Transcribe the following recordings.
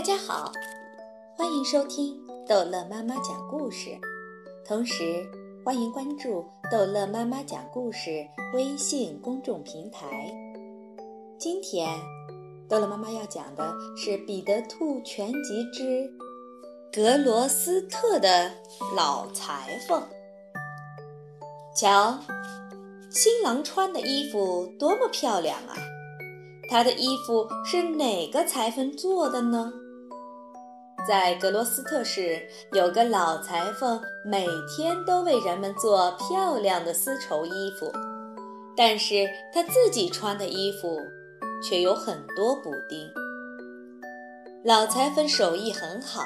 大家好，欢迎收听逗乐妈妈讲故事，同时欢迎关注逗乐妈妈讲故事微信公众平台。今天，逗乐妈妈要讲的是《彼得兔全集之格罗斯特的老裁缝》。瞧，新郎穿的衣服多么漂亮啊！他的衣服是哪个裁缝做的呢？在格罗斯特市，有个老裁缝，每天都为人们做漂亮的丝绸衣服，但是他自己穿的衣服却有很多补丁。老裁缝手艺很好，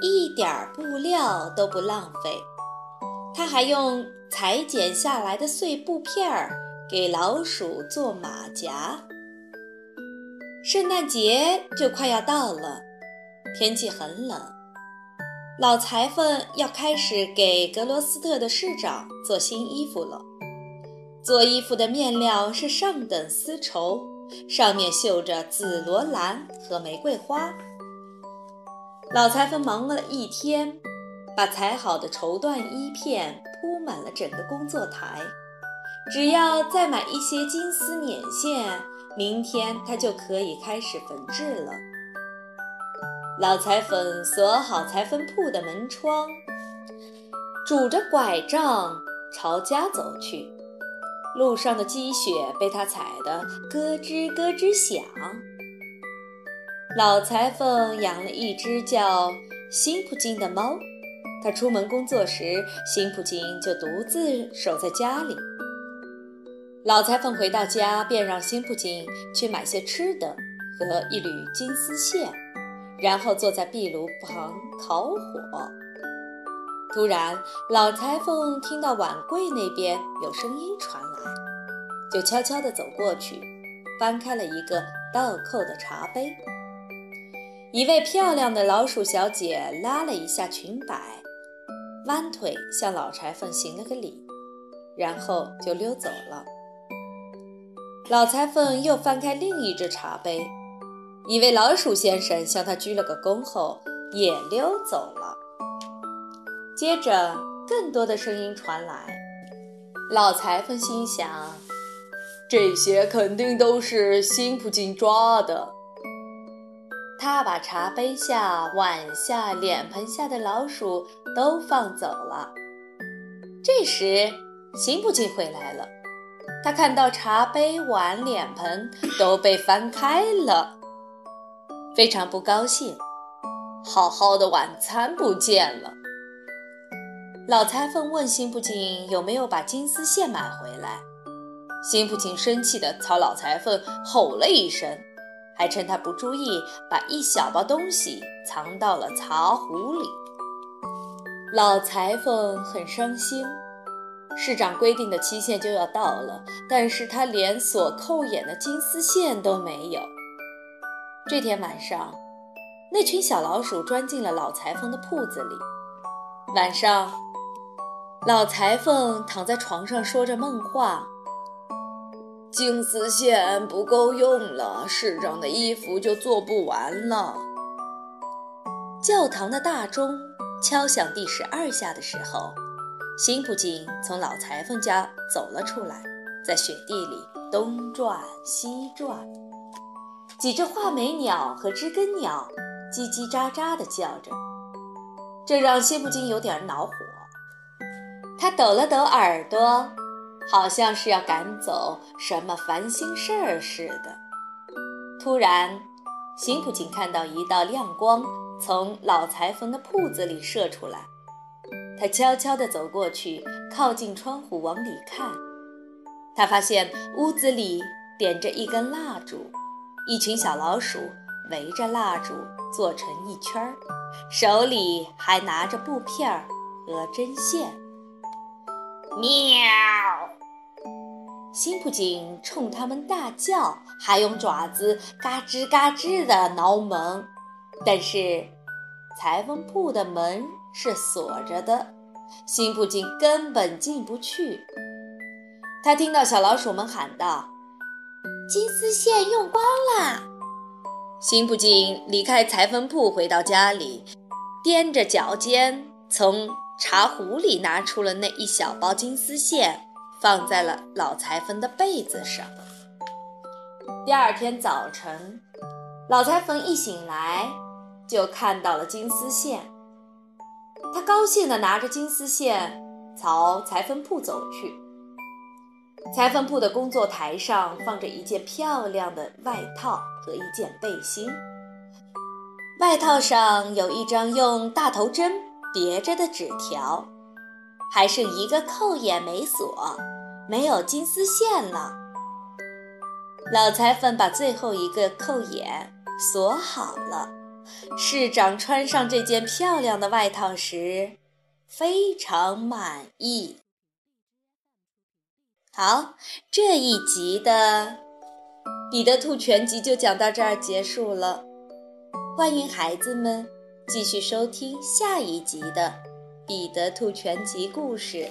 一点布料都不浪费，他还用裁剪下来的碎布片儿给老鼠做马甲。圣诞节就快要到了，天气很冷。老裁缝要开始给格罗斯特的市长做新衣服了。做衣服的面料是上等丝绸，上面绣着紫罗兰和玫瑰花。老裁缝忙了一天，把裁好的绸缎衣片铺满了整个工作台。只要再买一些金丝捻线。明天他就可以开始缝制了。老裁缝锁好裁缝铺的门窗，拄着拐杖朝家走去。路上的积雪被他踩得咯吱咯吱响。老裁缝养了一只叫辛普金的猫，他出门工作时，辛普金就独自守在家里。老裁缝回到家，便让辛普金去买些吃的和一缕金丝线，然后坐在壁炉旁烤火。突然，老裁缝听到碗柜那边有声音传来，就悄悄地走过去，翻开了一个倒扣的茶杯。一位漂亮的老鼠小姐拉了一下裙摆，弯腿向老裁缝行了个礼，然后就溜走了。老裁缝又翻开另一只茶杯，一位老鼠先生向他鞠了个躬后也溜走了。接着，更多的声音传来。老裁缝心想：这些肯定都是辛普金抓的。他把茶杯下、碗下、脸盆下的老鼠都放走了。这时，辛普金回来了。他看到茶杯、碗、脸盆都被翻开了，非常不高兴。好好的晚餐不见了。老裁缝问辛普金有没有把金丝线买回来。辛普金生气地朝老裁缝吼了一声，还趁他不注意把一小包东西藏到了茶壶里。老裁缝很伤心。市长规定的期限就要到了，但是他连锁扣眼的金丝线都没有。这天晚上，那群小老鼠钻进了老裁缝的铺子里。晚上，老裁缝躺在床上说着梦话：“金丝线不够用了，市长的衣服就做不完了。”教堂的大钟敲响第十二下的时候。辛普金从老裁缝家走了出来，在雪地里东转西转。几只画眉鸟和知更鸟叽叽喳喳地叫着，这让辛普金有点恼火。他抖了抖耳朵，好像是要赶走什么烦心事儿似的。突然，辛普金看到一道亮光从老裁缝的铺子里射出来。他悄悄地走过去，靠近窗户往里看。他发现屋子里点着一根蜡烛，一群小老鼠围着蜡烛坐成一圈儿，手里还拿着布片儿和针线。喵！辛普金冲他们大叫，还用爪子嘎吱嘎吱地挠门，但是裁缝铺的门。是锁着的，辛普金根本进不去。他听到小老鼠们喊道：“金丝线用光了！”辛不金离开裁缝铺，回到家里，踮着脚尖从茶壶里拿出了那一小包金丝线，放在了老裁缝的被子上。第二天早晨，老裁缝一醒来，就看到了金丝线。他高兴地拿着金丝线朝裁缝铺走去。裁缝铺的工作台上放着一件漂亮的外套和一件背心。外套上有一张用大头针别着的纸条，还剩一个扣眼没锁，没有金丝线了。老裁缝把最后一个扣眼锁好了。市长穿上这件漂亮的外套时，非常满意。好，这一集的《彼得兔全集》就讲到这儿结束了。欢迎孩子们继续收听下一集的《彼得兔全集》故事。